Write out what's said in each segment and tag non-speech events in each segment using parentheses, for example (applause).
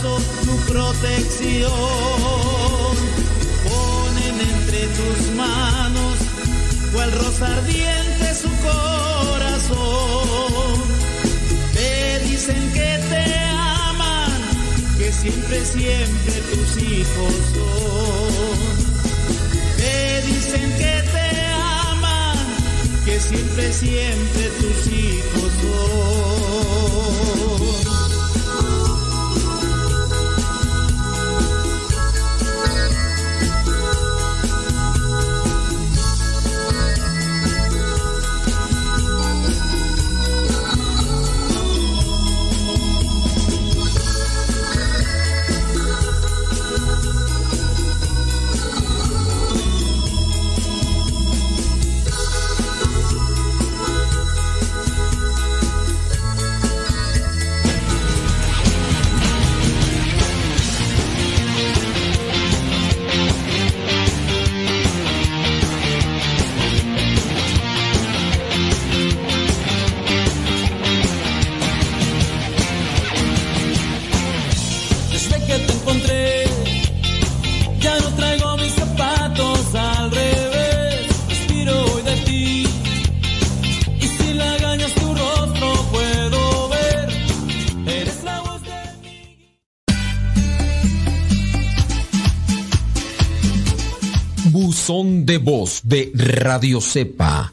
tu protección. Ponen entre tus manos, cual rosa ardiente su corazón. Te dicen que te aman, que siempre, siempre tus hijos son. Te dicen que te aman, que siempre, siempre tus hijos son. Voz de Radio Cepa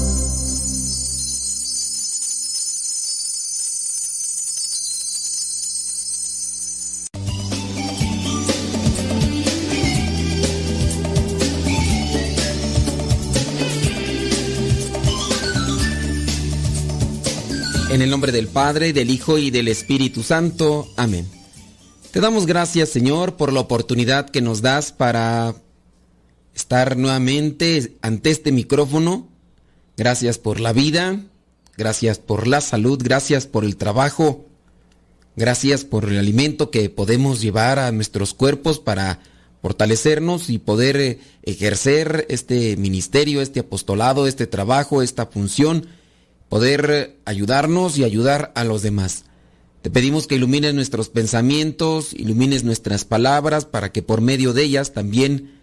En el nombre del Padre, del Hijo y del Espíritu Santo. Amén. Te damos gracias, Señor, por la oportunidad que nos das para estar nuevamente ante este micrófono. Gracias por la vida, gracias por la salud, gracias por el trabajo, gracias por el alimento que podemos llevar a nuestros cuerpos para fortalecernos y poder eh, ejercer este ministerio, este apostolado, este trabajo, esta función poder ayudarnos y ayudar a los demás. Te pedimos que ilumines nuestros pensamientos, ilumines nuestras palabras para que por medio de ellas también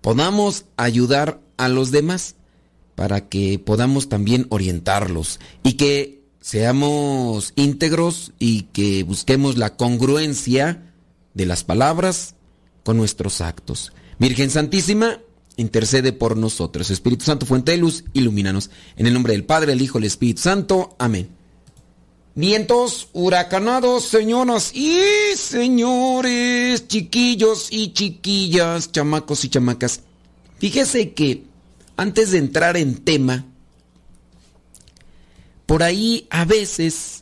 podamos ayudar a los demás, para que podamos también orientarlos y que seamos íntegros y que busquemos la congruencia de las palabras con nuestros actos. Virgen Santísima, intercede por nosotros. Espíritu Santo, fuente de luz, ilumínanos. En el nombre del Padre, el Hijo, el Espíritu Santo. Amén. Vientos huracanados, señoras y señores, chiquillos y chiquillas, chamacos y chamacas. Fíjese que antes de entrar en tema, por ahí a veces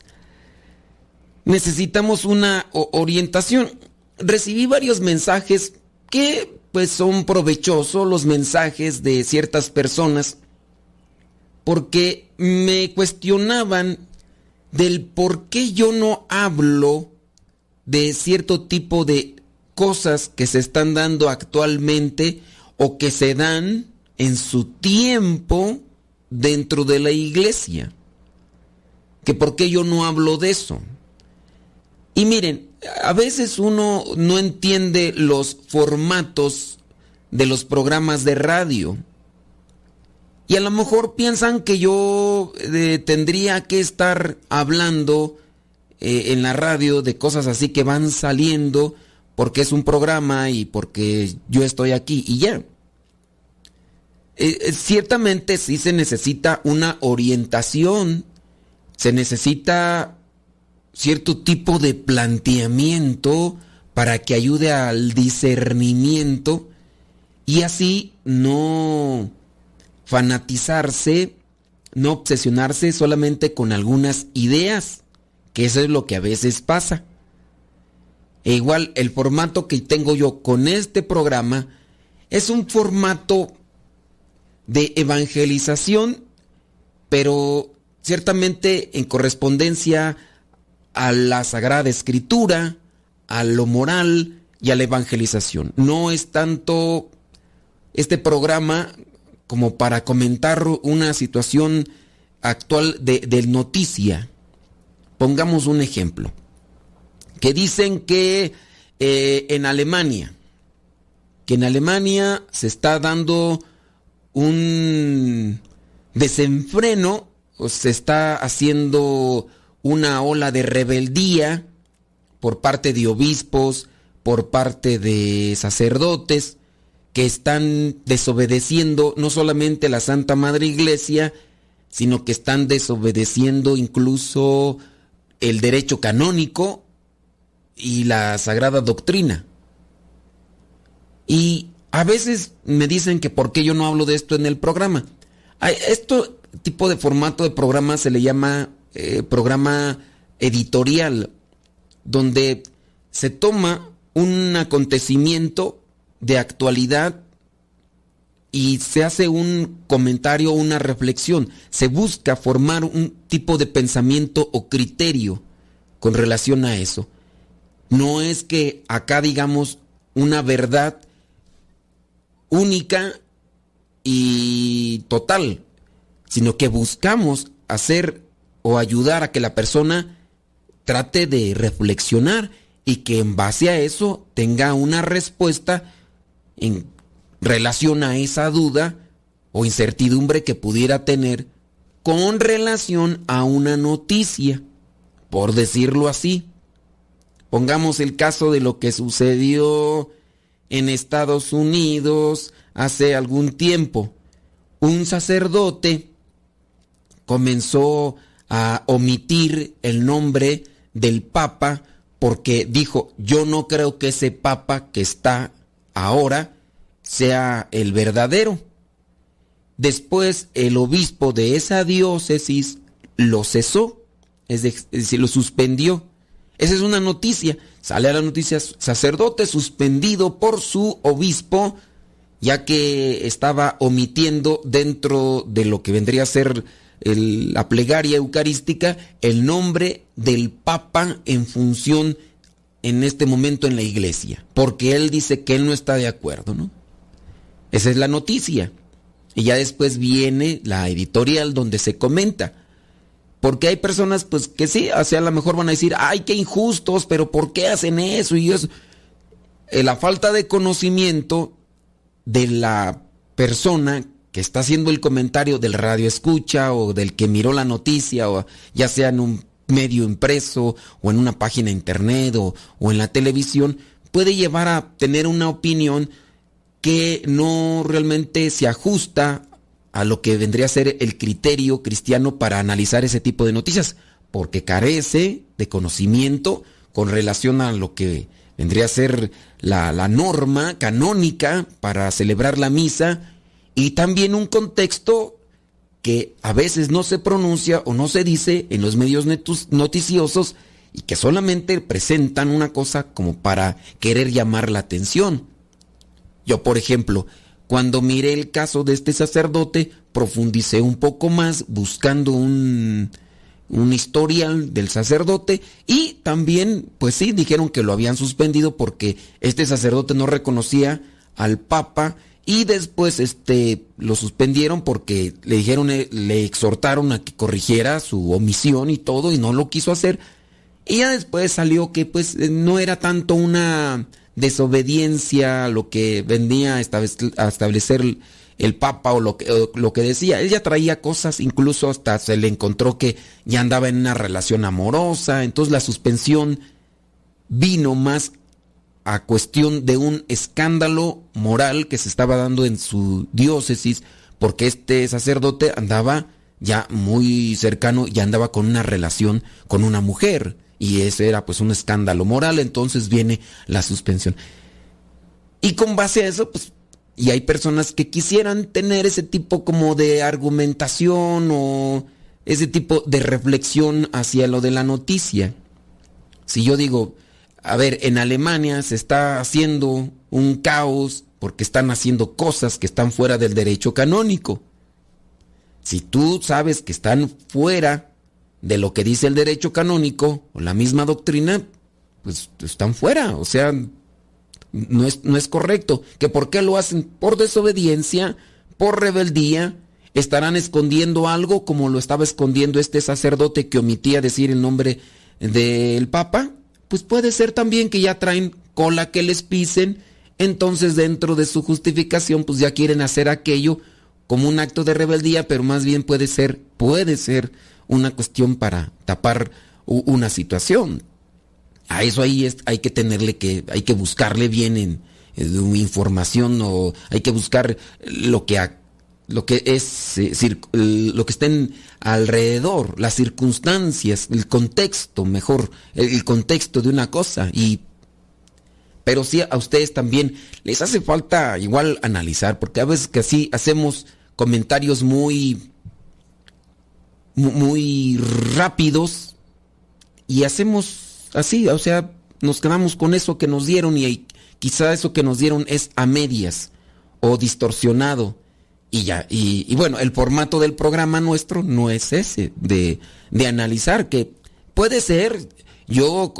necesitamos una orientación. Recibí varios mensajes que pues son provechosos los mensajes de ciertas personas porque me cuestionaban del por qué yo no hablo de cierto tipo de cosas que se están dando actualmente o que se dan en su tiempo dentro de la iglesia. Que por qué yo no hablo de eso. Y miren, a veces uno no entiende los formatos de los programas de radio. Y a lo mejor piensan que yo eh, tendría que estar hablando eh, en la radio de cosas así que van saliendo porque es un programa y porque yo estoy aquí y ya. Eh, ciertamente sí se necesita una orientación, se necesita cierto tipo de planteamiento para que ayude al discernimiento y así no fanatizarse, no obsesionarse solamente con algunas ideas, que eso es lo que a veces pasa. E igual el formato que tengo yo con este programa es un formato de evangelización, pero ciertamente en correspondencia a la Sagrada Escritura, a lo moral y a la evangelización. No es tanto este programa como para comentar una situación actual de, noticia. Pongamos un ejemplo que dicen que eh, en Alemania, que en Alemania se está dando un desenfreno, o se está haciendo una ola de rebeldía por parte de obispos, por parte de sacerdotes, que están desobedeciendo no solamente la Santa Madre Iglesia, sino que están desobedeciendo incluso el derecho canónico y la sagrada doctrina. Y a veces me dicen que por qué yo no hablo de esto en el programa. A este tipo de formato de programa se le llama eh, programa editorial, donde se toma un acontecimiento de actualidad y se hace un comentario, una reflexión. Se busca formar un tipo de pensamiento o criterio con relación a eso. No es que acá digamos una verdad única y total, sino que buscamos hacer o ayudar a que la persona trate de reflexionar y que en base a eso tenga una respuesta en relación a esa duda o incertidumbre que pudiera tener con relación a una noticia, por decirlo así. Pongamos el caso de lo que sucedió en Estados Unidos hace algún tiempo. Un sacerdote comenzó a omitir el nombre del Papa porque dijo, yo no creo que ese Papa que está ahora sea el verdadero. Después el obispo de esa diócesis lo cesó, es decir, lo suspendió. Esa es una noticia. Sale a la noticia sacerdote suspendido por su obispo, ya que estaba omitiendo dentro de lo que vendría a ser la plegaria eucarística el nombre del Papa en función en este momento en la iglesia, porque él dice que él no está de acuerdo, ¿no? Esa es la noticia. Y ya después viene la editorial donde se comenta. Porque hay personas, pues, que sí, o a lo mejor van a decir, ay, qué injustos, pero ¿por qué hacen eso? Y eso. Eh, la falta de conocimiento de la persona que está haciendo el comentario del radio escucha o del que miró la noticia, o ya sea en un medio impreso o en una página internet o, o en la televisión, puede llevar a tener una opinión que no realmente se ajusta a lo que vendría a ser el criterio cristiano para analizar ese tipo de noticias, porque carece de conocimiento con relación a lo que vendría a ser la, la norma canónica para celebrar la misa y también un contexto que a veces no se pronuncia o no se dice en los medios noticiosos y que solamente presentan una cosa como para querer llamar la atención. Yo, por ejemplo, cuando miré el caso de este sacerdote, profundicé un poco más buscando un, un historial del sacerdote y también, pues sí, dijeron que lo habían suspendido porque este sacerdote no reconocía al Papa y después este lo suspendieron porque le dijeron eh, le exhortaron a que corrigiera su omisión y todo y no lo quiso hacer y ya después salió que pues eh, no era tanto una desobediencia lo que venía a establecer el Papa o lo que, lo que decía. Ella traía cosas, incluso hasta se le encontró que ya andaba en una relación amorosa, entonces la suspensión vino más a cuestión de un escándalo moral que se estaba dando en su diócesis, porque este sacerdote andaba ya muy cercano, ya andaba con una relación con una mujer, y ese era pues un escándalo moral, entonces viene la suspensión. Y con base a eso, pues, y hay personas que quisieran tener ese tipo como de argumentación o ese tipo de reflexión hacia lo de la noticia. Si yo digo, a ver, en Alemania se está haciendo un caos porque están haciendo cosas que están fuera del derecho canónico. Si tú sabes que están fuera de lo que dice el derecho canónico o la misma doctrina, pues están fuera. O sea, no es, no es correcto. ¿Que por qué lo hacen? Por desobediencia, por rebeldía. ¿Estarán escondiendo algo como lo estaba escondiendo este sacerdote que omitía decir el nombre del Papa? Pues puede ser también que ya traen cola que les pisen, entonces dentro de su justificación pues ya quieren hacer aquello como un acto de rebeldía, pero más bien puede ser, puede ser una cuestión para tapar una situación. A eso ahí es, hay que tenerle que, hay que buscarle bien en, información o hay que buscar lo que lo que es eh, lo que estén alrededor, las circunstancias, el contexto, mejor, el, contexto de una cosa y pero sí a ustedes también les hace falta igual analizar, porque a veces que así hacemos comentarios muy muy rápidos y hacemos así, o sea, nos quedamos con eso que nos dieron y quizá eso que nos dieron es a medias o distorsionado y ya, y, bueno, el formato del programa nuestro no es ese, de, de analizar, que puede ser, yo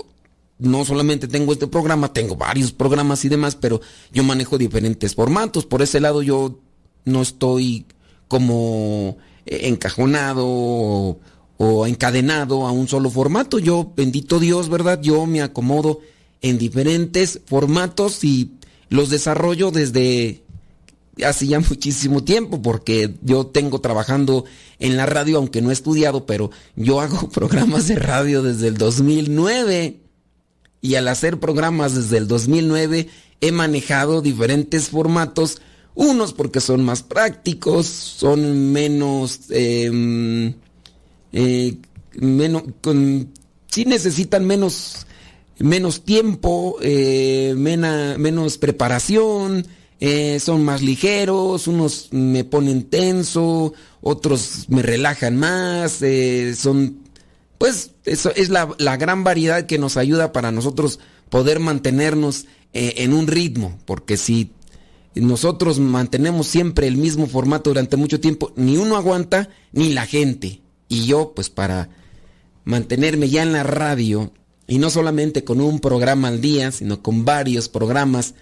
no solamente tengo este programa, tengo varios programas y demás, pero yo manejo diferentes formatos, por ese lado yo no estoy como encajonado o, o, encadenado a un solo formato, yo, bendito Dios, ¿verdad? Yo me acomodo en diferentes formatos y los desarrollo desde hace ya (laughs) muchísimo tiempo porque yo tengo trabajando en la radio, aunque no he estudiado, pero yo hago (laughs) programas de radio desde el 2009 y al hacer programas desde el 2009 he manejado diferentes formatos, unos porque son más prácticos, son menos, eh, eh, menos, con, sí necesitan menos, menos tiempo, eh, menos preparación, eh, son más ligeros, unos me ponen tenso, otros me relajan más, eh, son, pues eso es la, gran variedad que nos ayuda para nosotros poder mantenernos eh, en un ritmo, porque si nosotros mantenemos siempre el mismo formato durante mucho tiempo, ni uno aguanta, ni la gente. Y yo, pues para mantenerme ya en la radio, y no solamente con un programa al día, sino con varios programas,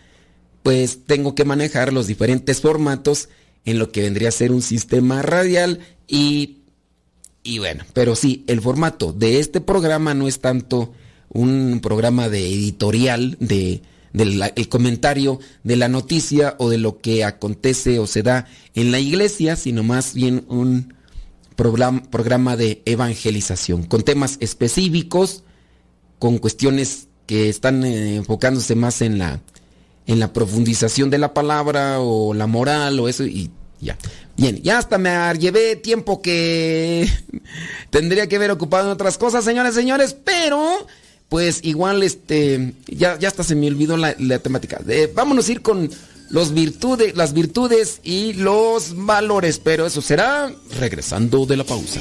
pues tengo que manejar los diferentes formatos en lo que vendría a ser un sistema radial y, y bueno, pero sí, el formato de este programa no es tanto un programa de editorial, de, del el comentario de la noticia o de lo que acontece o se da en la iglesia, sino más bien un programa, de evangelización, con temas específicos, con cuestiones que están eh, enfocándose más en la en la profundización de la palabra o la moral o eso y ya. Bien, ya hasta me llevé tiempo que (laughs) tendría que haber ocupado en otras cosas, señores, señores, pero pues igual este ya, ya hasta se me olvidó la, temática. vámonos a ir con los virtudes, las virtudes y los valores, pero eso será regresando de la pausa.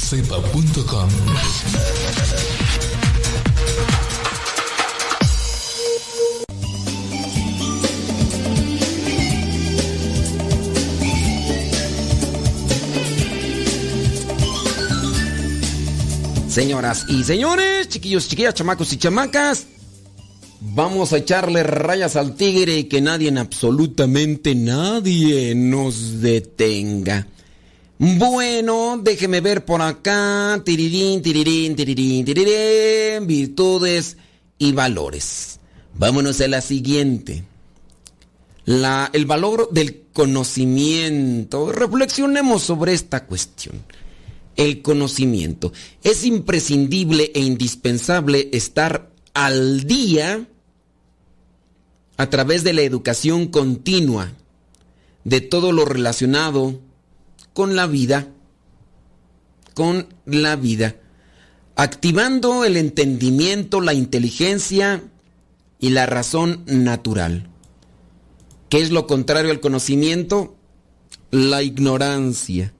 radiocepa.com Señoras y señores, chiquillos, chiquillas, chamacos y chamacas, vamos a echarle rayas al tigre y que nadie, absolutamente nadie, nos detenga. Bueno, déjeme ver por acá. Tirirín, tirirín, tirirín, tirirín. Virtudes y valores. Vámonos a la siguiente. El valor del conocimiento. Reflexionemos sobre esta cuestión. El conocimiento. Es imprescindible e indispensable estar al día a través de la educación continua de todo lo relacionado con la vida, con la vida, activando el entendimiento, la inteligencia y la razón natural. ¿Qué es lo contrario al conocimiento? La ignorancia.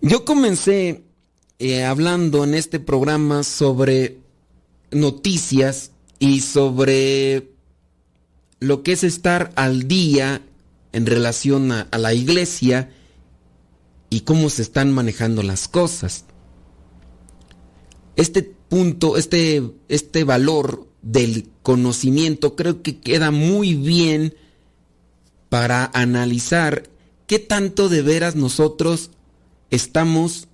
Yo comencé eh, hablando en este programa sobre noticias y sobre lo que es estar al día en relación a, a la iglesia y cómo se están manejando las cosas. Este punto, este, este valor del conocimiento creo que queda muy bien para analizar qué tanto de veras nosotros estamos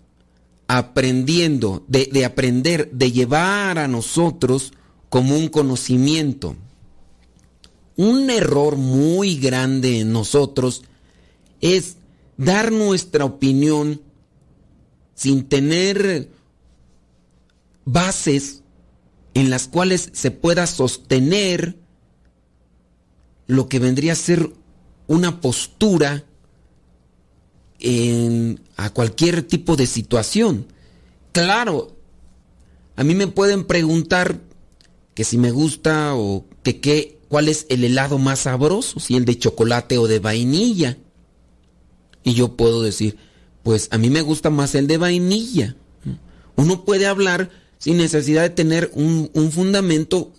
aprendiendo, de, de, aprender, de llevar a nosotros como un conocimiento. Un error muy grande en nosotros es dar nuestra opinión sin tener bases en las cuales se pueda sostener lo que vendría a ser una postura en, a cualquier tipo de situación. Claro, a mí me pueden preguntar que si me gusta o que qué, cuál es el helado más sabroso, si el de chocolate o de vainilla. Y yo puedo decir, pues a mí me gusta más el de vainilla. Uno puede hablar sin necesidad de tener un, un fundamento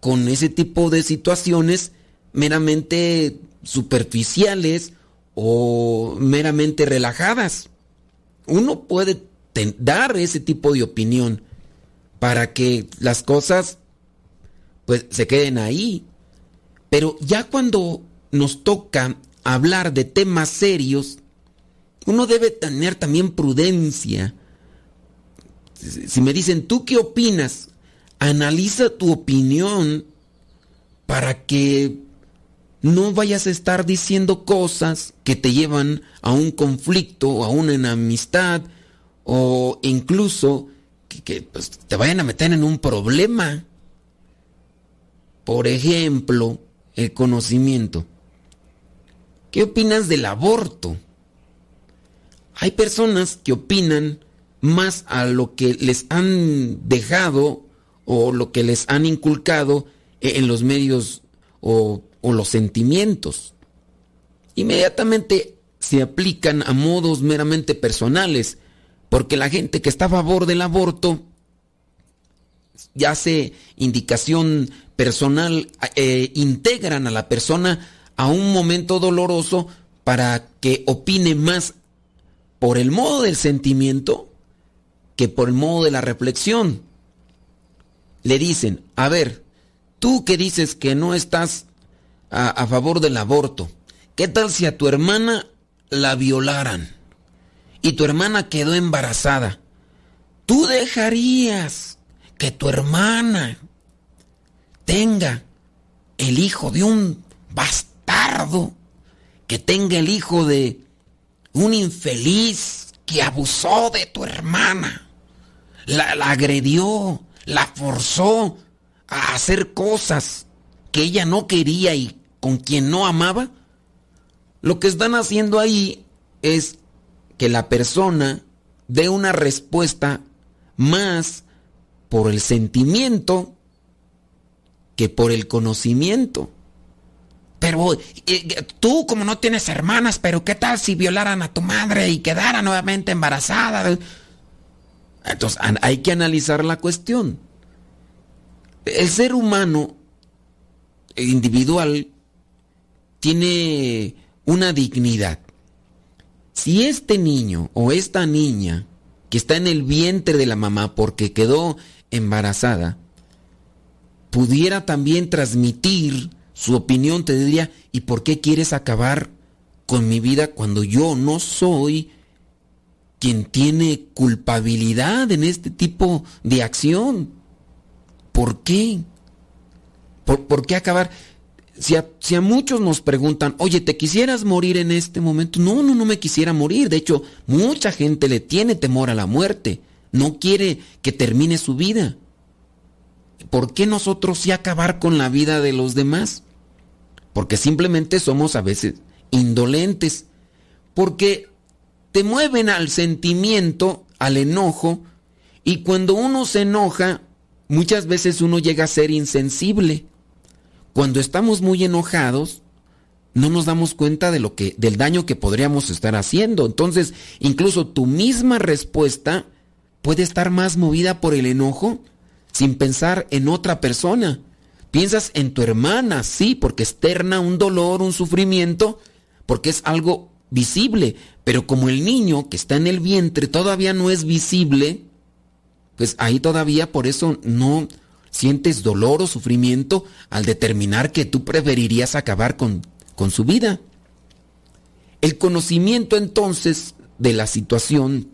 con ese tipo de situaciones meramente superficiales o meramente relajadas. Uno puede dar ese tipo de opinión para que las cosas pues se queden ahí. Pero ya cuando nos toca hablar de temas serios, uno debe tener también prudencia. Si me dicen, ¿tú qué opinas? Analiza tu opinión para que no vayas a estar diciendo cosas que te llevan a un conflicto o a una enemistad o incluso que, pues, te vayan a meter en un problema. Por ejemplo, el conocimiento. ¿Qué opinas del aborto? Hay personas que opinan más a lo que les han dejado o lo que les han inculcado en los medios o, o los sentimientos. Inmediatamente se aplican a modos meramente personales, porque la gente que está a favor del aborto ya hace indicación personal, eh, integran a la persona a un momento doloroso para que opine más por el modo del sentimiento que por el modo de la reflexión. Le dicen, a ver, tú que dices que no estás a, a favor del aborto, ¿qué tal si a tu hermana la violaran y tu hermana quedó embarazada? ¿Tú dejarías que tu hermana tenga el hijo de un bastardo, que tenga el hijo de un infeliz que abusó de tu hermana, la, agredió, la forzó a hacer cosas que ella no quería y con quien no amaba, lo que están haciendo ahí es que la persona dé una respuesta más por el sentimiento que por el conocimiento. Pero eh, tú como no tienes hermanas, pero ¿qué tal si violaran a tu madre y quedara nuevamente embarazada? Entonces hay que analizar la cuestión. El ser humano individual tiene una dignidad. Si este niño o esta niña que está en el vientre de la mamá porque quedó embarazada, pudiera también transmitir su opinión, te diría, ¿y por qué quieres acabar con mi vida cuando yo no soy quien tiene culpabilidad en este tipo de acción? ¿Por qué? ¿Por, qué acabar? Si a, si a, muchos nos preguntan, oye, ¿te quisieras morir en este momento? No, no, no me quisiera morir. De hecho, mucha gente le tiene temor a la muerte. No quiere que termine su vida. ¿por qué nosotros sí acabar con la vida de los demás? Porque simplemente somos a veces indolentes, porque te mueven al sentimiento, al enojo, y cuando uno se enoja, muchas veces uno llega a ser insensible. Cuando estamos muy enojados, no nos damos cuenta de lo que del daño que podríamos estar haciendo. Entonces, incluso tu misma respuesta puede estar más movida por el enojo sin pensar en otra persona. Piensas en tu hermana, sí, porque externa un dolor, un sufrimiento, porque es algo visible, pero como el niño que está en el vientre todavía no es visible, pues ahí todavía por eso no sientes dolor o sufrimiento al determinar que tú preferirías acabar con, con su vida. El conocimiento entonces de la situación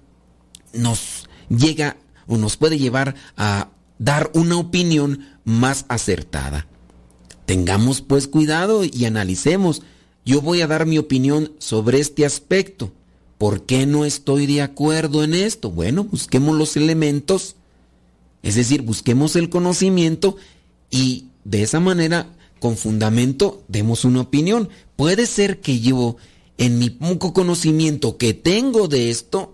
nos llega o nos puede llevar a dar una opinión más acertada. Tengamos pues cuidado y analicemos. Yo voy a dar mi opinión sobre este aspecto. ¿Por qué no estoy de acuerdo en esto? Bueno, busquemos los elementos, es decir, busquemos el conocimiento y de esa manera, con fundamento, demos una opinión. Puede ser que yo, en mi poco conocimiento que tengo de esto,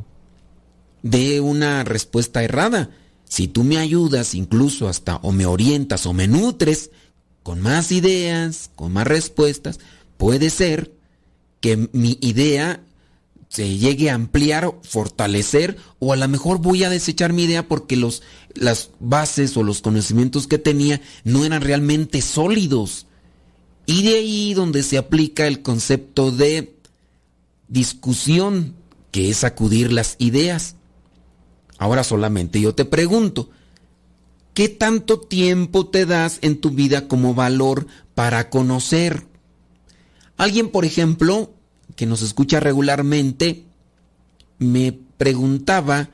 dé una respuesta errada si tú me ayudas incluso hasta o me orientas o me nutres con más ideas, con más respuestas, puede ser que mi idea se llegue a ampliar, fortalecer, o a lo mejor voy a desechar mi idea porque los, las bases o los conocimientos que tenía no eran realmente sólidos. Y de ahí donde se aplica el concepto de discusión, que es acudir las ideas. Ahora solamente yo te pregunto, ¿qué tanto tiempo te das en tu vida como valor para conocer? Alguien, por ejemplo, que nos escucha regularmente, me preguntaba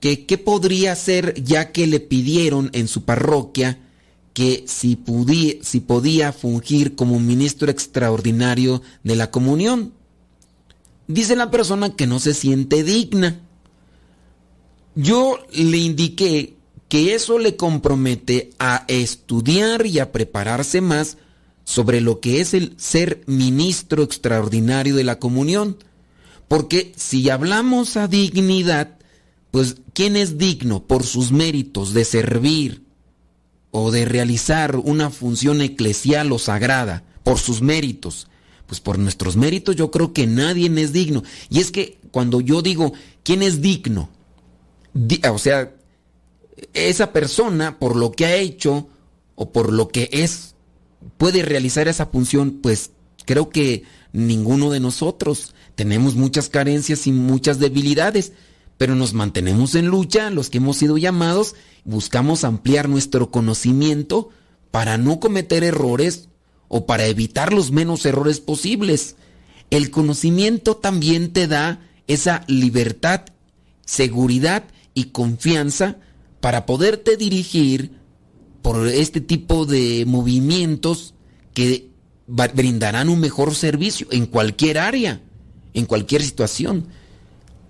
que qué podría hacer ya que le pidieron en su parroquia que si, si podía fungir como ministro extraordinario de la comunión. Dice la persona que no se siente digna. Yo le indiqué que eso le compromete a estudiar y a prepararse más sobre lo que es el ser ministro extraordinario de la comunión. Porque si hablamos a dignidad, pues ¿quién es digno por sus méritos de servir o de realizar una función eclesial o sagrada por sus méritos? Pues por nuestros méritos yo creo que nadie es digno. Y es que cuando yo digo, ¿quién es digno? O sea, esa persona por lo que ha hecho o por lo que es, puede realizar esa función, pues creo que ninguno de nosotros tenemos muchas carencias y muchas debilidades, pero nos mantenemos en lucha, los que hemos sido llamados, buscamos ampliar nuestro conocimiento para no cometer errores o para evitar los menos errores posibles. El conocimiento también te da esa libertad, seguridad y confianza para poderte dirigir por este tipo de movimientos que brindarán un mejor servicio en cualquier área, en cualquier situación.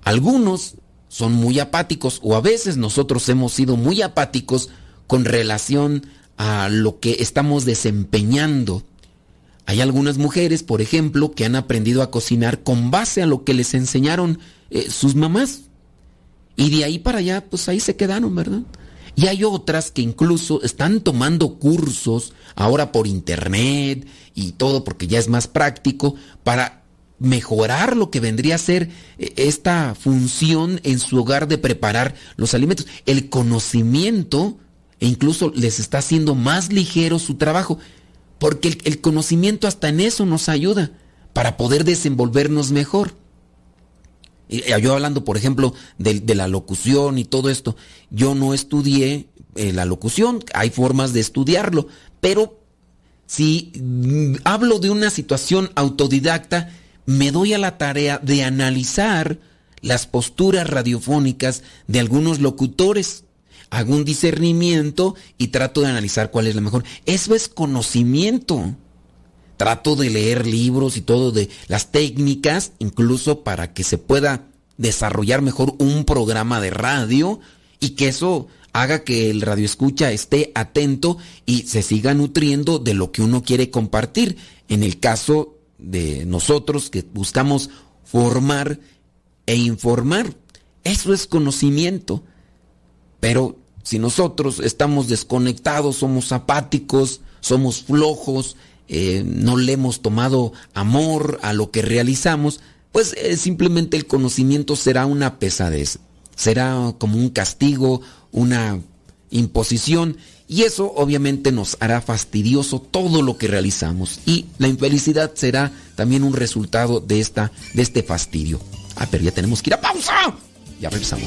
Algunos son muy apáticos o a veces nosotros hemos sido muy apáticos con relación a lo que estamos desempeñando. Hay algunas mujeres, por ejemplo, que han aprendido a cocinar con base a lo que les enseñaron eh, sus mamás. Y de ahí para allá, pues ahí se quedaron, ¿verdad? Y hay otras que incluso están tomando cursos ahora por internet y todo porque ya es más práctico para mejorar lo que vendría a ser eh, esta función en su hogar de preparar los alimentos. El conocimiento e incluso les está haciendo más ligero su trabajo, porque el, conocimiento hasta en eso nos ayuda para poder desenvolvernos mejor. Yo hablando, por ejemplo, de, la locución y todo esto, yo no estudié eh, la locución, hay formas de estudiarlo, pero si mm, hablo de una situación autodidacta, me doy a la tarea de analizar las posturas radiofónicas de algunos locutores. Hago un discernimiento y trato de analizar cuál es la mejor. Eso es conocimiento. Trato de leer libros y todo de las técnicas, incluso para que se pueda desarrollar mejor un programa de radio y que eso haga que el radio escucha esté atento y se siga nutriendo de lo que uno quiere compartir. En el caso de nosotros que buscamos formar e informar. Eso es conocimiento. Pero si nosotros estamos desconectados, somos apáticos, somos flojos, eh, no le hemos tomado amor a lo que realizamos, pues eh, simplemente el conocimiento será una pesadez, será como un castigo, una imposición y eso obviamente nos hará fastidioso todo lo que realizamos. Y la infelicidad será también un resultado de, esta, de este fastidio. Ah, pero ya tenemos que ir a pausa. Ya regresamos.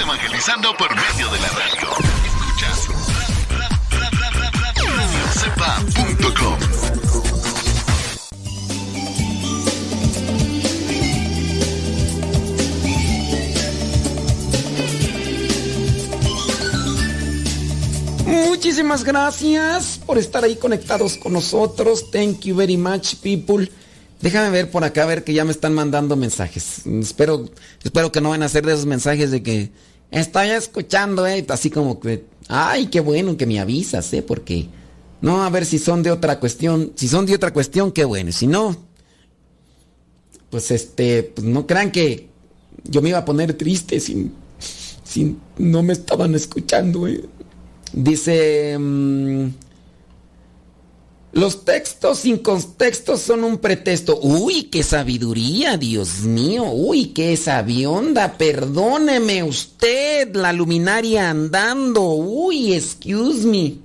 Evangelizando por medio de la radio. Escuchas radiocepa.com. Muchísimas gracias por estar ahí conectados con nosotros. Thank you very much, people. Déjame ver por acá, a ver que ya me están mandando mensajes. Espero, espero que no van a ser de esos mensajes de que estoy escuchando, eh, así como que, ay, qué bueno que me avisas, eh, porque No, a ver si son de otra cuestión. Si son de otra cuestión, qué bueno. Si no, pues este, pues no crean que yo me iba a poner triste si, si no me estaban escuchando. ¿eh? Dice, mm, los textos sin contexto son un pretexto. Uy, qué sabiduría, Dios mío. Uy, qué sabionda. Perdóneme usted, la luminaria andando. Uy, excuse me.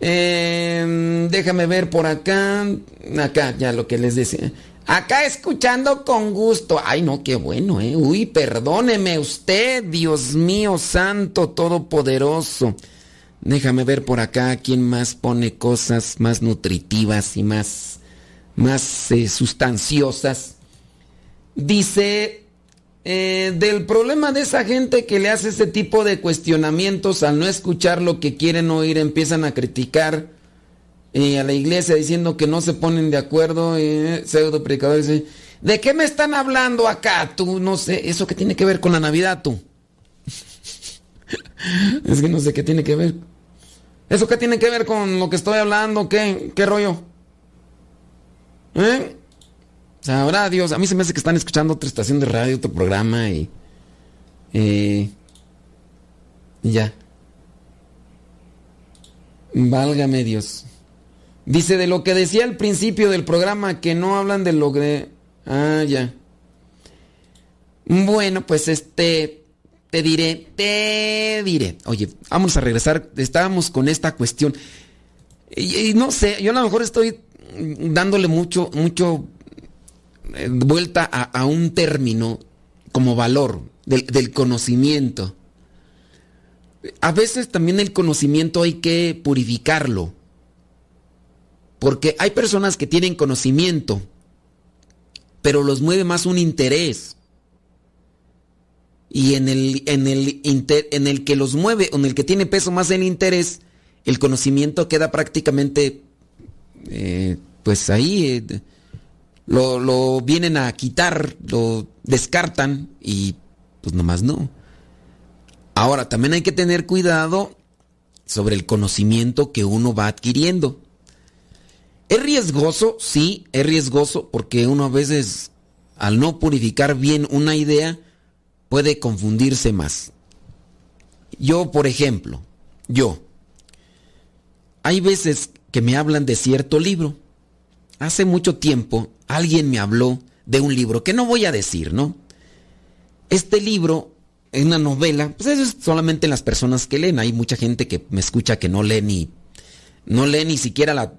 Em, déjame ver por acá. Acá, ya lo que les decía. Acá escuchando con gusto. Ay, no, qué bueno, ¿eh? Uy, perdóneme usted, Dios mío, Santo Todopoderoso. Déjame ver por acá quién más pone cosas más nutritivas y más, más eh, sustanciosas. Dice, eh, del problema de esa gente que le hace ese tipo de cuestionamientos al no escuchar lo que quieren oír, empiezan a criticar eh, a la iglesia diciendo que no se ponen de acuerdo, pseudo predicadores. ¿De qué me están hablando acá? Tú, no sé, ¿eso qué tiene que ver con la Navidad tú? (laughs) es que no sé qué tiene que ver. ¿Eso qué tiene que ver con lo que estoy hablando? ¿Qué, qué rollo? ¿Eh? Sabrá Dios, a mí se me hace que están escuchando otra estación de radio, otro programa y. y ya. Válgame Dios. Dice de lo que decía al principio del programa que no hablan de lo que. Ah, ya. Bueno, pues este. Te diré, te diré. Oye, vamos a regresar. Estábamos con esta cuestión. Y, no sé, yo a lo mejor estoy dándole mucho, mucho eh, vuelta a, un término como valor del, conocimiento. A veces también el conocimiento hay que purificarlo. Porque hay personas que tienen conocimiento, pero los mueve más un interés. Y en el, en el, inter, en el que los mueve, en el que tiene peso más el interés, el conocimiento queda prácticamente, eh, pues ahí, eh, lo, lo vienen a quitar, lo descartan y pues nomás no. Ahora, también hay que tener cuidado sobre el conocimiento que uno va adquiriendo. ¿Es riesgoso? Sí, es riesgoso porque uno a veces, al no purificar bien una idea, puede confundirse más. Yo, por ejemplo, yo, hay veces que me hablan de cierto libro. Hace mucho tiempo alguien me habló de un libro que no voy a decir, ¿no? Este libro es una novela, pues eso es solamente las personas que leen. Hay mucha gente que me escucha que no lee ni, no lee ni siquiera la,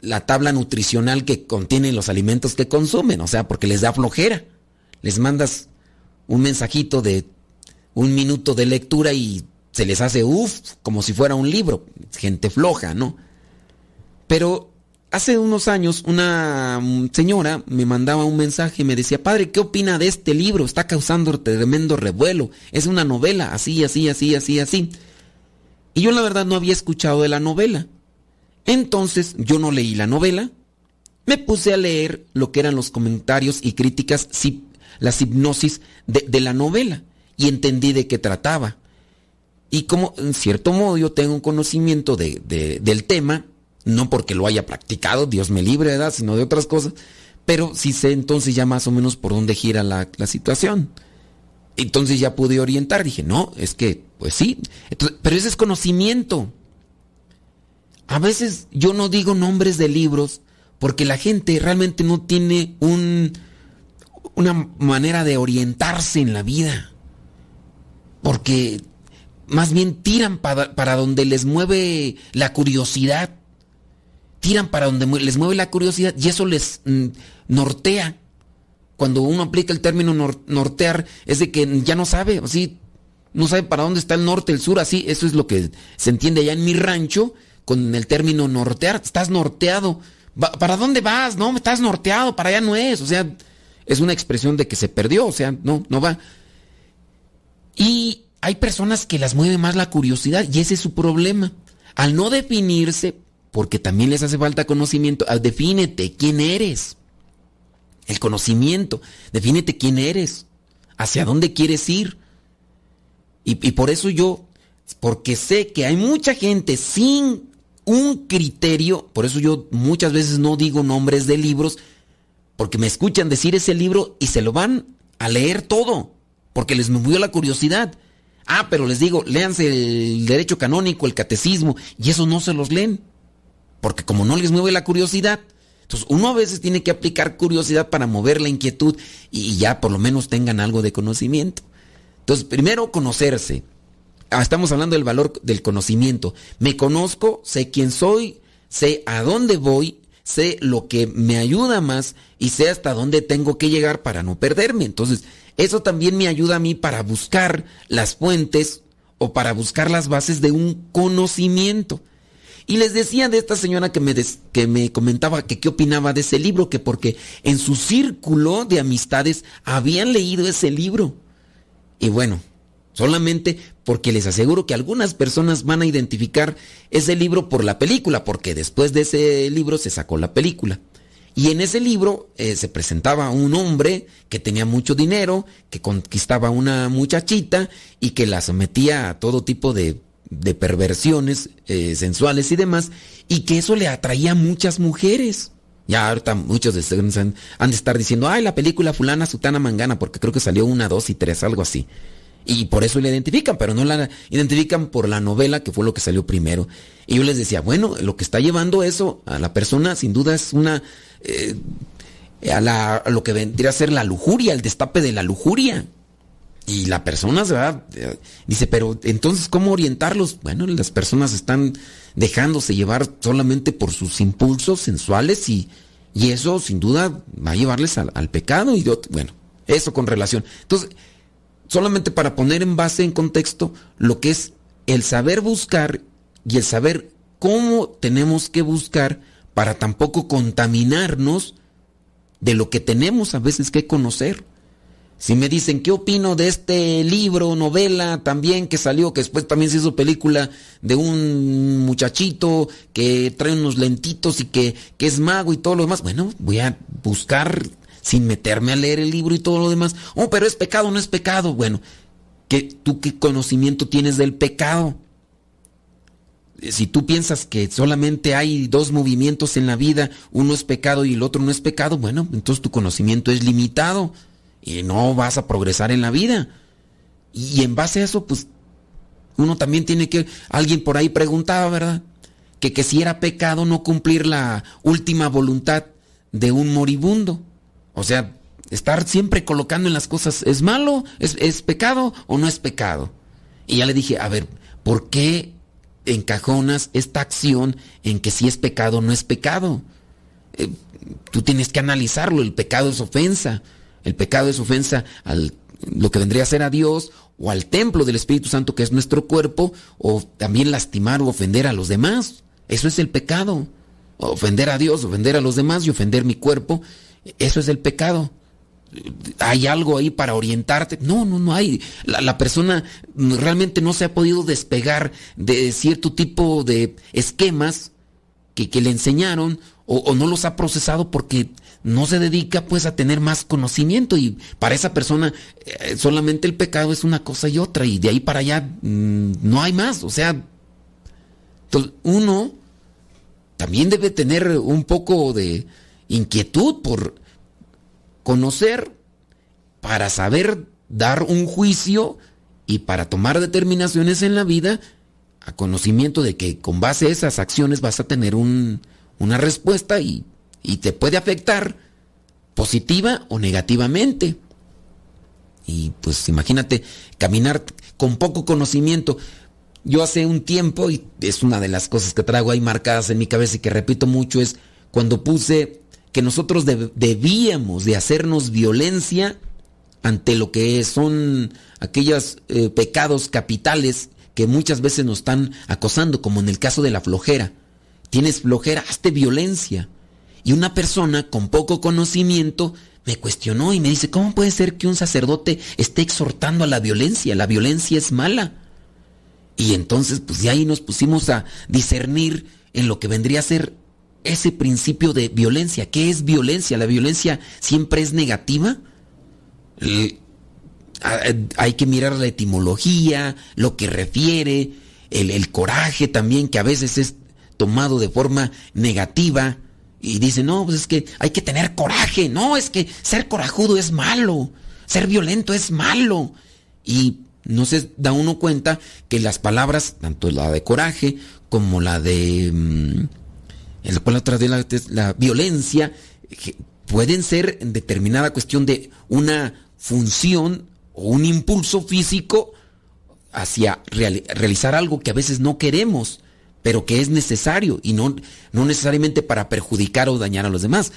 la tabla nutricional que contiene los alimentos que consumen, o sea, porque les da flojera. Les mandas un mensajito de un minuto de lectura y se les hace uff, como si fuera un libro. Gente floja, ¿no? Pero hace unos años una señora me mandaba un mensaje y me decía, padre, ¿qué opina de este libro? Está causando tremendo revuelo. Es una novela, así, así, así, así, así. Y yo la verdad no había escuchado de la novela. Entonces yo no leí la novela, me puse a leer lo que eran los comentarios y críticas, las hipnosis de, la novela y entendí de qué trataba. Y como en cierto modo yo tengo un conocimiento de, de, del tema, no porque lo haya practicado, Dios me libre. Sino de otras cosas. Pero sí sé entonces ya más o menos por dónde gira la, situación. Entonces ya pude orientar. Dije, no, es que, pues sí. Pero ese es conocimiento. A veces yo no digo nombres de libros porque la gente realmente no tiene un, una manera de orientarse en la vida. Porque más bien tiran para, para donde les mueve la curiosidad tiran para donde les mueve la curiosidad y eso les mm, nortea. Cuando uno aplica el término nor nortear, es de que ya no sabe, así, no sabe para dónde está el norte, el sur, así, eso es lo que se entiende allá en mi rancho con el término nortear, estás norteado. ¿Para dónde vas? No, estás norteado, para allá no es, o sea, es una expresión de que se perdió, o sea, no, no va. Y hay personas que las mueve más la curiosidad y ese es su problema. Al no definirse, porque también les hace falta conocimiento. Ah, defínete quién eres. El conocimiento. Defínete quién eres. Hacia dónde quieres ir. Y, y, por eso yo, porque sé que hay mucha gente sin un criterio, por eso yo muchas veces no digo nombres de libros, porque me escuchan decir ese libro y se lo van a leer todo, porque les movió la curiosidad. Ah, pero les digo, léanse el derecho canónico, el catecismo, y eso no se los leen, porque como no les mueve la curiosidad, entonces uno a veces tiene que aplicar curiosidad para mover la inquietud y ya por lo menos tengan algo de conocimiento. Entonces, primero conocerse. Ah, estamos hablando del valor del conocimiento. Me conozco, sé quién soy, sé a dónde voy, sé lo que me ayuda más y sé hasta dónde tengo que llegar para no perderme. Entonces, eso también me ayuda a mí para buscar las fuentes o para buscar las bases de un conocimiento. Y les decía de esta señora que me, que me comentaba que qué opinaba de ese libro, que porque en su círculo de amistades habían leído ese libro. Y bueno, solamente porque les aseguro que algunas personas van a identificar ese libro por la película, porque después de ese libro se sacó la película. Y en ese libro eh, se presentaba un hombre que tenía mucho dinero, que conquistaba una muchachita y que la sometía a todo tipo de, de perversiones eh, sensuales y demás, y que eso le atraía a muchas mujeres. Ya ahorita muchos han, han de estar diciendo, ay, la película fulana, sutana, mangana, porque creo que salió una, dos y tres, algo así. Y por eso la identifican, pero no la identifican por la novela que fue lo que salió primero. Y yo les decía, bueno, lo que está llevando eso a la persona sin duda es una... Eh, a, la, a, lo que vendría a ser la lujuria, el destape de la lujuria. Y la persona se va, eh, dice, pero entonces, ¿cómo orientarlos? Bueno, las personas están dejándose llevar solamente por sus impulsos sensuales y, y eso sin duda va a llevarles al, pecado. Y bueno, eso con relación. Entonces, solamente para poner en base, en contexto, lo que es el saber buscar y el saber cómo tenemos que buscar para tampoco contaminarnos de lo que tenemos a veces que conocer. Si me dicen, ¿qué opino de este libro, novela también que salió, que después también se hizo película de un muchachito que trae unos lentitos y que, que es mago y todo lo demás? Bueno, voy a buscar sin meterme a leer el libro y todo lo demás. Oh, pero es pecado, no es pecado. Bueno, ¿qué, ¿tú qué conocimiento tienes del pecado? Si tú piensas que solamente hay dos movimientos en la vida, uno es pecado y el otro no es pecado, bueno, entonces tu conocimiento es limitado y no vas a progresar en la vida. Y en base a eso, pues uno también tiene que, alguien por ahí preguntaba, ¿verdad? Que, que si era pecado no cumplir la última voluntad de un moribundo. O sea, estar siempre colocando en las cosas, ¿es malo? ¿Es, pecado o no es pecado? Y ya le dije, a ver, ¿por qué encajonas esta acción en que si es pecado o no es pecado? Eh, tú tienes que analizarlo, el pecado es ofensa, el pecado es ofensa al lo que vendría a ser a Dios o al templo del Espíritu Santo que es nuestro cuerpo o también lastimar o ofender a los demás. Eso es el pecado. Ofender a Dios, ofender a los demás y ofender mi cuerpo eso es el pecado. ¿Hay algo ahí para orientarte? No, no, no hay. La, persona realmente no se ha podido despegar de cierto tipo de esquemas que, le enseñaron o, no los ha procesado porque no se dedica pues a tener más conocimiento y para esa persona eh, solamente el pecado es una cosa y otra y de ahí para allá mm, no hay más. O sea, uno también debe tener un poco de inquietud por conocer, para saber dar un juicio y para tomar determinaciones en la vida a conocimiento de que con base a esas acciones vas a tener un, una respuesta y, y te puede afectar positiva o negativamente. Y pues imagínate caminar con poco conocimiento. Yo hace un tiempo, y es una de las cosas que traigo ahí marcadas en mi cabeza y que repito mucho, es cuando puse que nosotros debíamos de hacernos violencia ante lo que son aquellos eh, pecados capitales que muchas veces nos están acosando, como en el caso de la flojera. Tienes flojera, hazte violencia. Y una persona con poco conocimiento me cuestionó y me dice, ¿cómo puede ser que un sacerdote esté exhortando a la violencia? La violencia es mala. Y entonces, pues de ahí nos pusimos a discernir en lo que vendría a ser ese principio de violencia. ¿Qué es violencia? ¿La violencia siempre es negativa? hay que mirar la etimología, lo que refiere, el, coraje también, que a veces es tomado de forma negativa y dicen, no, pues es que hay que tener coraje, no, es que ser corajudo es malo, ser violento es malo. Y no se da uno cuenta que las palabras, tanto la de coraje como la de... Mm, el cual otra de la, la violencia, pueden ser en determinada cuestión de una función o un impulso físico hacia realizar algo que a veces no queremos, pero que es necesario y no, no necesariamente para perjudicar o dañar a los demás.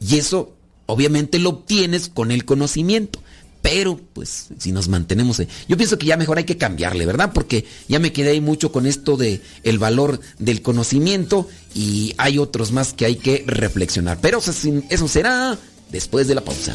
Y eso obviamente lo obtienes con el conocimiento. Pero, pues, si nos mantenemos... Yo pienso que ya mejor hay que cambiarle, ¿verdad? Porque ya me quedé ahí mucho con esto de el valor del conocimiento y hay otros más que hay que reflexionar. Pero eso será después de la pausa.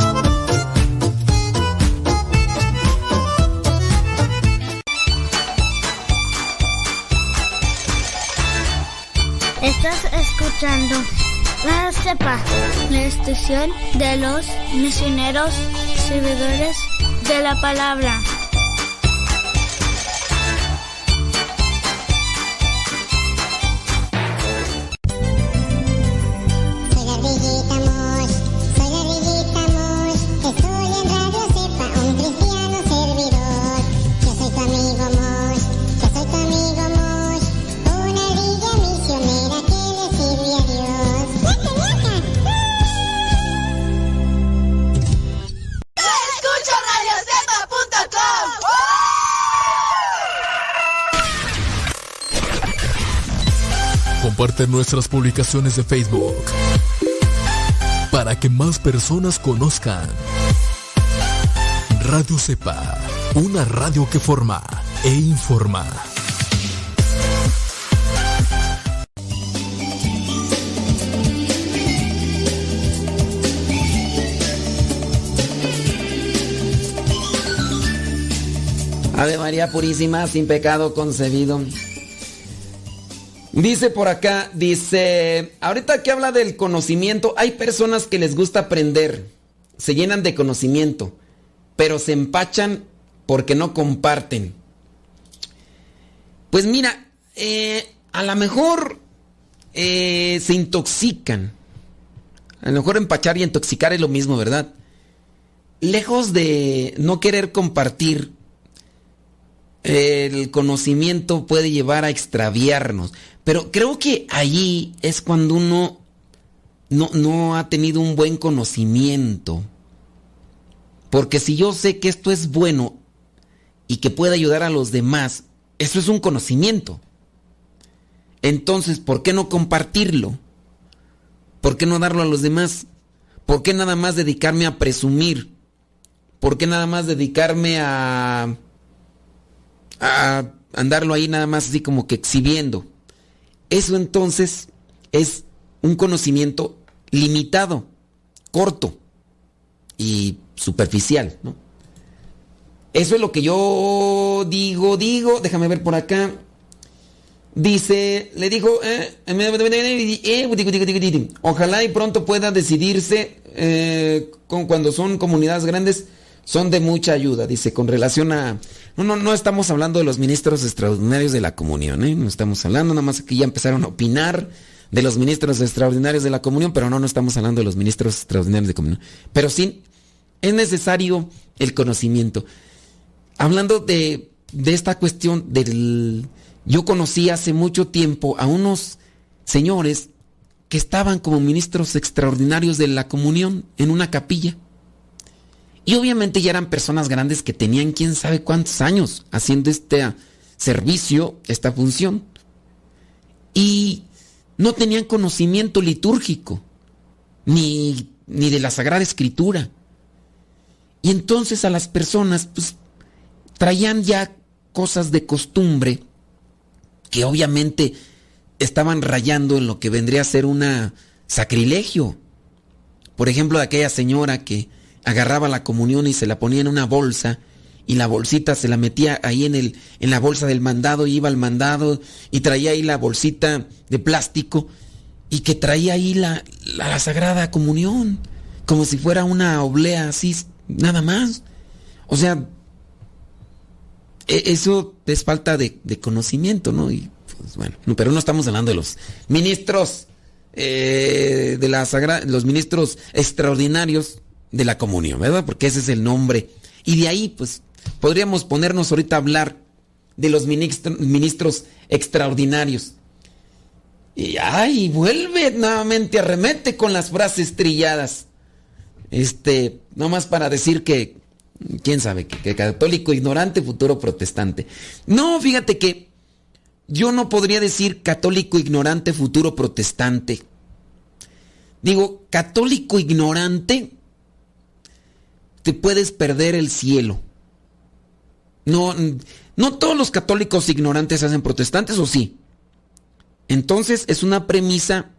Escuchando la CEPA, la estación de los misioneros servidores de la palabra. Nuestras publicaciones de Facebook para que más personas conozcan Radio Sepa, una radio que forma e informa. Ave María Purísima, sin pecado concebido. Dice por acá, dice, ahorita que habla del conocimiento, hay personas que les gusta aprender, se llenan de conocimiento, pero se empachan porque no comparten. Pues mira, eh, a lo mejor eh, se intoxican. A lo mejor empachar y intoxicar es lo mismo, ¿verdad? Lejos de no querer compartir, el conocimiento puede llevar a extraviarnos. Pero creo que allí es cuando uno no, no ha tenido un buen conocimiento. Porque si yo sé que esto es bueno y que puede ayudar a los demás, eso es un conocimiento. Entonces, ¿por qué no compartirlo? ¿Por qué no darlo a los demás? ¿Por qué nada más dedicarme a presumir? ¿Por qué nada más dedicarme a, a andarlo ahí nada más así como que exhibiendo? Eso entonces es un conocimiento limitado, corto y superficial. Eso es lo que yo digo, digo, déjame ver por acá. Dice, le dijo, eh, ojalá y pronto pueda decidirse eh, con, cuando son comunidades grandes, son de mucha ayuda, dice, con relación a no, no, no estamos hablando de los ministros extraordinarios de la comunión, ¿eh? No estamos hablando, nada más que ya empezaron a opinar de los ministros extraordinarios de la comunión, pero no, no estamos hablando de los ministros extraordinarios de comunión. Pero sí, es necesario el conocimiento. Hablando de, de esta cuestión del... Yo conocí hace mucho tiempo a unos señores que estaban como ministros extraordinarios de la comunión en una capilla. Y obviamente ya eran personas grandes que tenían quién sabe cuántos años haciendo este servicio, esta función. Y no tenían conocimiento litúrgico, ni ni de la Sagrada Escritura. Y entonces a las personas, pues, traían ya cosas de costumbre que obviamente estaban rayando en lo que vendría a ser una sacrilegio. Por ejemplo, aquella señora que agarraba la comunión y se la ponía en una bolsa y la bolsita se la metía ahí en el en la bolsa del mandado, iba al mandado y traía ahí la bolsita de plástico y que traía ahí la, la, sagrada comunión como si fuera una oblea así nada más. O sea, e, eso es falta de, conocimiento, ¿no? Y pues bueno, pero no estamos hablando de los ministros eh, de la sagrada, los ministros extraordinarios de la comunión, ¿verdad? Porque ese es el nombre. Y de ahí, pues, podríamos ponernos ahorita a hablar de los ministros extraordinarios. Y ay, vuelve nuevamente, arremete con las frases trilladas. Este, nomás para decir que, quién sabe, que, católico ignorante, futuro protestante. No, fíjate que yo no podría decir católico ignorante, futuro protestante. Digo, católico ignorante, te puedes perder el cielo. No, no todos los católicos ignorantes hacen protestantes, ¿o sí? Entonces es una premisa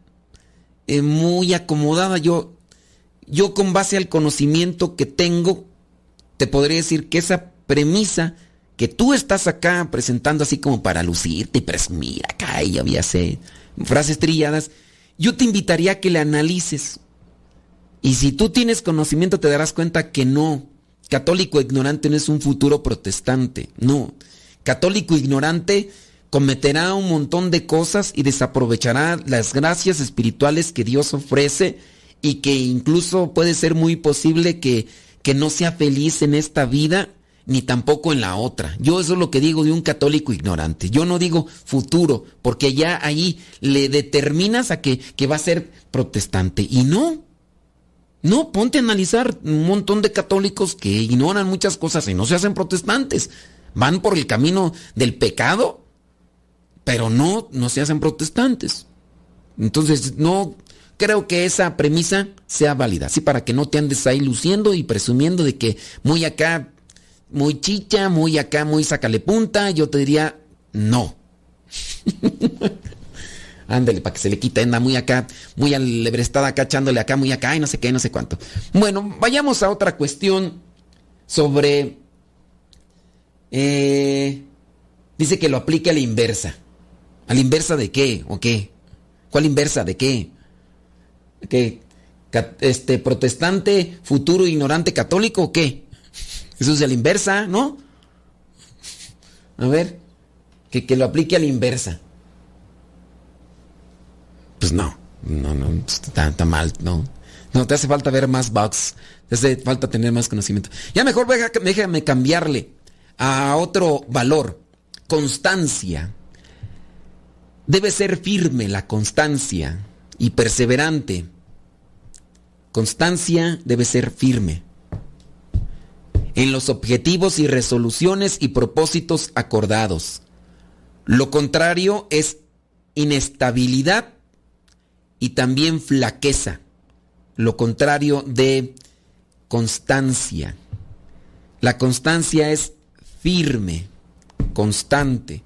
eh, muy acomodada. Yo, yo con base al conocimiento que tengo, te podría decir que esa premisa que tú estás acá presentando así como para lucirte y presumir acá y había frases trilladas, yo te invitaría a que la analices. Y si tú tienes conocimiento te darás cuenta que no. Católico ignorante no es un futuro protestante, no. Católico ignorante cometerá un montón de cosas y desaprovechará las gracias espirituales que Dios ofrece y que incluso puede ser muy posible que, que no sea feliz en esta vida ni tampoco en la otra. Yo eso es lo que digo de un católico ignorante. Yo no digo futuro, porque ya ahí le determinas a que, que va a ser protestante. Y no. No, ponte a analizar un montón de católicos que ignoran muchas cosas y no se hacen protestantes. Van por el camino del pecado pero no, no se hacen protestantes. Entonces, no creo que esa premisa sea válida. Así para que no te andes ahí luciendo y presumiendo de que muy acá, muy chicha, muy acá, muy sacale punta, yo te diría no. (laughs) Ándale, para que se le quite, anda muy acá, muy alebrestada acá, echándole acá, muy acá, y no sé qué, no sé cuánto. Bueno, vayamos a otra cuestión sobre... Eh, dice que lo aplique a la inversa. ¿A la inversa de qué? ¿O qué? ¿Cuál inversa de qué? ¿Qué? Este, protestante, futuro, ignorante, católico o qué? Eso es a la inversa, ¿no? A ver, que, que lo aplique a la inversa. Pues no, no, no, está, está, mal, no. No, te hace falta ver más bugs, te hace falta tener más conocimiento. Ya mejor déjame cambiarle a otro valor, constancia. Debe ser firme la constancia y perseverante. Constancia debe ser firme en los objetivos y resoluciones y propósitos acordados. Lo contrario es inestabilidad y también flaqueza. Lo contrario de constancia. La constancia es firme, constante,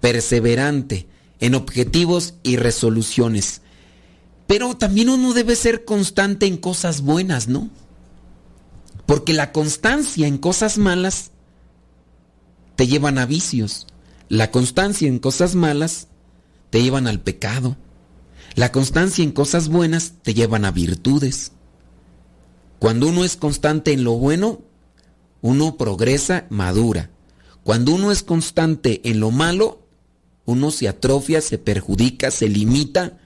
perseverante en objetivos y resoluciones. Pero también uno debe ser constante en cosas buenas, ¿no? Porque la constancia en cosas malas te llevan a vicios. La constancia en cosas malas te llevan al pecado. La constancia en cosas buenas te llevan a virtudes. Cuando uno es constante en lo bueno, uno progresa, madura. Cuando uno es constante en lo malo, uno se atrofia, se perjudica, se limita,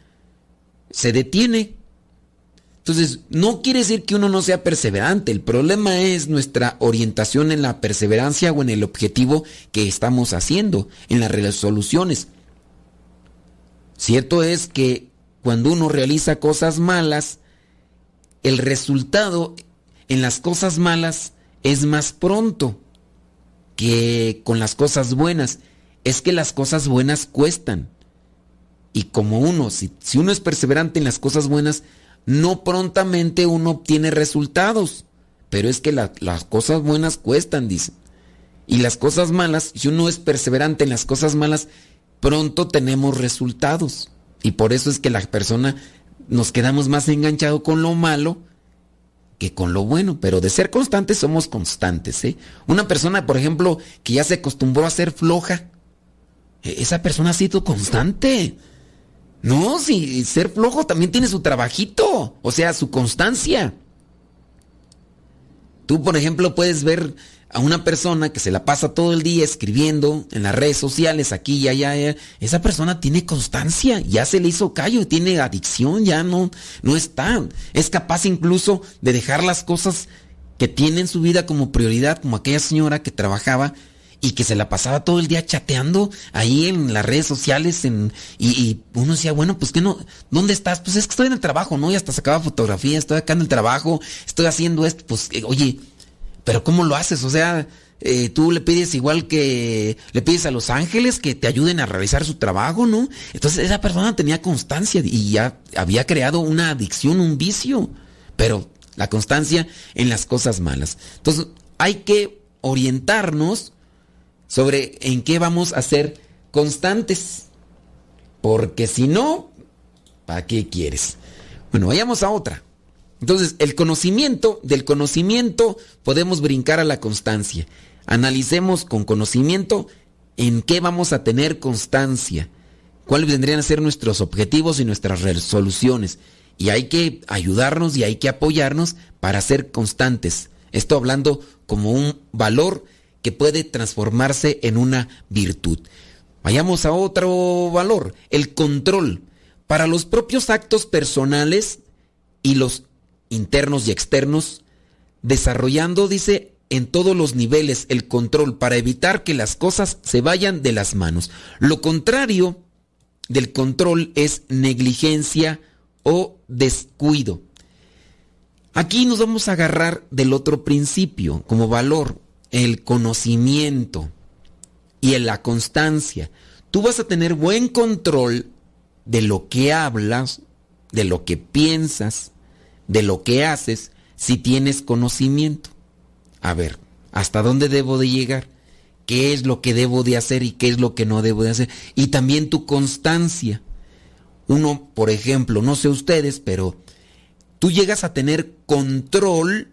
se detiene. Entonces, no quiere decir que uno no sea perseverante, el problema es nuestra orientación en la perseverancia o en el objetivo que estamos haciendo, en las resoluciones. Cierto es que cuando uno realiza cosas malas, el resultado en las cosas malas es más pronto que con las cosas buenas es que las cosas buenas cuestan. Y como uno, si, uno es perseverante en las cosas buenas, no prontamente uno obtiene resultados. Pero es que las cosas buenas cuestan, dice. Y las cosas malas, si uno es perseverante en las cosas malas, pronto tenemos resultados. Y por eso es que la persona nos quedamos más enganchados con lo malo que con lo bueno. Pero de ser constantes somos constantes. ¿eh? Una persona, por ejemplo, que ya se acostumbró a ser floja, e-, esa persona ha sido constante. No, si ser flojo también tiene su trabajito, o sea, su constancia. Tú, por ejemplo, puedes ver a una persona que se la pasa todo el día escribiendo en las redes sociales, aquí y allá, esa persona tiene constancia, ya se le hizo callo, tiene adicción, ya no, no está. Es capaz incluso de dejar las cosas que tiene en su vida como prioridad, como aquella señora que trabajaba y que se la pasaba todo el día chateando ahí en las redes sociales y, uno decía, bueno, pues que no, ¿dónde estás? Pues es que estoy en el trabajo, ¿no? Y hasta sacaba fotografía, estoy acá en el trabajo, estoy haciendo esto, pues eh, oye, pero ¿cómo lo haces? O sea, eh, tú le pides igual que le pides a los ángeles que te ayuden a realizar su trabajo, ¿no? Entonces esa persona tenía constancia y ya había creado una adicción, un vicio, pero la constancia en las cosas malas. Entonces hay que orientarnos sobre en qué vamos a ser constantes. Porque si no, ¿para qué quieres? Bueno, vayamos a otra. Entonces, el conocimiento, del conocimiento podemos brincar a la constancia. Analicemos con conocimiento en qué vamos a tener constancia, cuáles vendrían a ser nuestros objetivos y nuestras resoluciones. Y hay que ayudarnos y hay que apoyarnos para ser constantes. Esto hablando como un valor que puede transformarse en una virtud. Vayamos a otro valor, el control. Para los propios actos personales y los internos y externos, desarrollando, dice, en todos los niveles el control para evitar que las cosas se vayan de las manos. Lo contrario del control es negligencia o descuido. Aquí nos vamos a agarrar del otro principio como valor el conocimiento y en la constancia. Tú vas a tener buen control de lo que hablas, de lo que piensas, de lo que haces, si tienes conocimiento. A ver, ¿hasta dónde debo de llegar? ¿Qué es lo que debo de hacer y qué es lo que no debo de hacer? Y también tu constancia. Uno, por ejemplo, no sé ustedes, pero tú llegas a tener control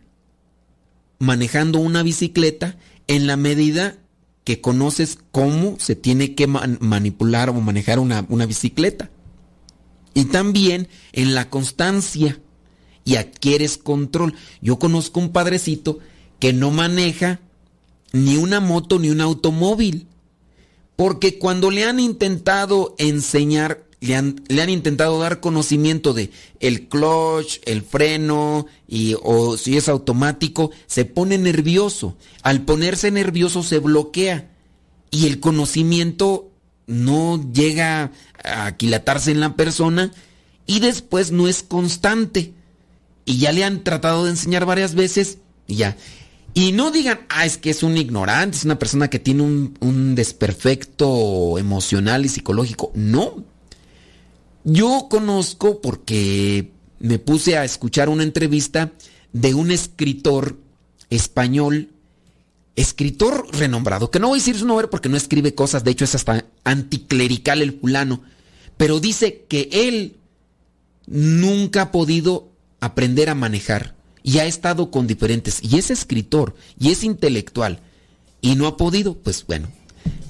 manejando una bicicleta en la medida que conoces cómo se tiene que manipular o manejar una, bicicleta. Y también en la constancia y adquieres control. Yo conozco un padrecito que no maneja ni una moto ni un automóvil. Porque cuando le han intentado enseñar le han, intentado dar conocimiento de el clutch, el freno y o si es automático, se pone nervioso. Al ponerse nervioso se bloquea y el conocimiento no llega a aquilatarse en la persona y después no es constante. Y ya le han tratado de enseñar varias veces y ya. Y no digan, ah, es que es un ignorante, es una persona que tiene un, desperfecto emocional y psicológico. No, yo conozco porque me puse a escuchar una entrevista de un escritor español, escritor renombrado, que no voy a decir su nombre porque no escribe cosas, de hecho es hasta anticlerical el fulano, pero dice que él nunca ha podido aprender a manejar y ha estado con diferentes, y es escritor y es intelectual y no ha podido, pues bueno,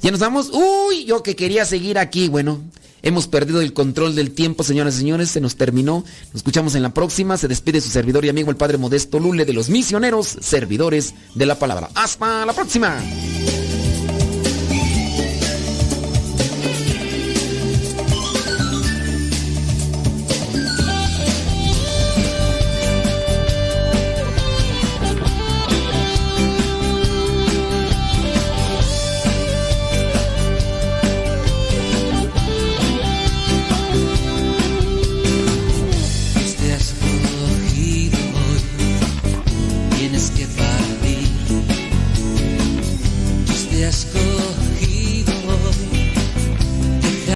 ya nos vamos, uy, yo que quería seguir aquí, bueno. Hemos perdido el control del tiempo, señoras y señores, se nos terminó. Nos escuchamos en la próxima. Se despide su servidor y amigo el Padre Modesto Lule de los misioneros servidores de la palabra. Hasta la próxima.